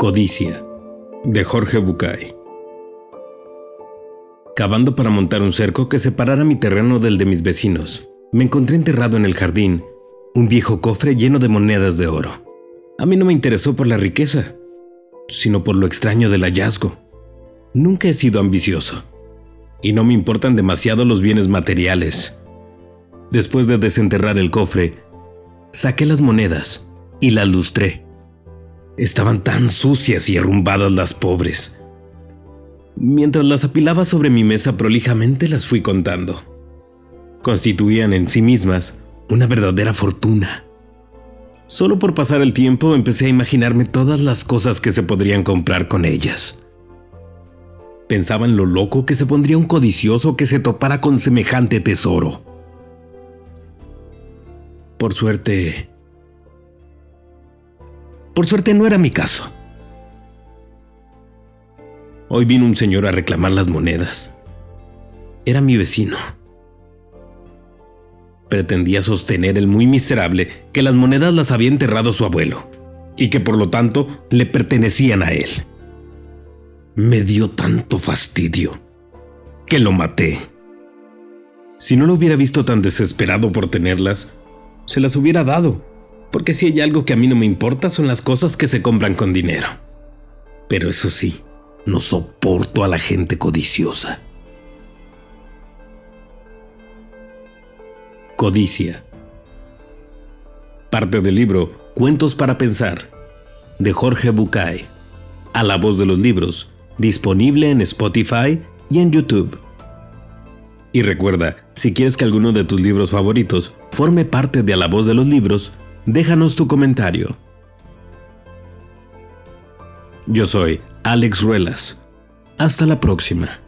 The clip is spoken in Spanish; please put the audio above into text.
Codicia, de Jorge Bucay. Cavando para montar un cerco que separara mi terreno del de mis vecinos, me encontré enterrado en el jardín un viejo cofre lleno de monedas de oro. A mí no me interesó por la riqueza, sino por lo extraño del hallazgo. Nunca he sido ambicioso, y no me importan demasiado los bienes materiales. Después de desenterrar el cofre, saqué las monedas y las lustré. Estaban tan sucias y arrumbadas las pobres. Mientras las apilaba sobre mi mesa prolijamente las fui contando. Constituían en sí mismas una verdadera fortuna. Solo por pasar el tiempo empecé a imaginarme todas las cosas que se podrían comprar con ellas. Pensaba en lo loco que se pondría un codicioso que se topara con semejante tesoro. Por suerte... Por suerte no era mi caso. Hoy vino un señor a reclamar las monedas. Era mi vecino. Pretendía sostener el muy miserable que las monedas las había enterrado su abuelo y que por lo tanto le pertenecían a él. Me dio tanto fastidio que lo maté. Si no lo hubiera visto tan desesperado por tenerlas, se las hubiera dado, porque si hay algo que a mí no me importa son las cosas que se compran con dinero. Pero eso sí, no soporto a la gente codiciosa. Codicia. Parte del libro Cuentos para Pensar, de Jorge Bucay, a la voz de los libros, disponible en Spotify y en YouTube. Y recuerda, si quieres que alguno de tus libros favoritos forme parte de A la voz de los libros, déjanos tu comentario. Yo soy Alex Ruelas. Hasta la próxima.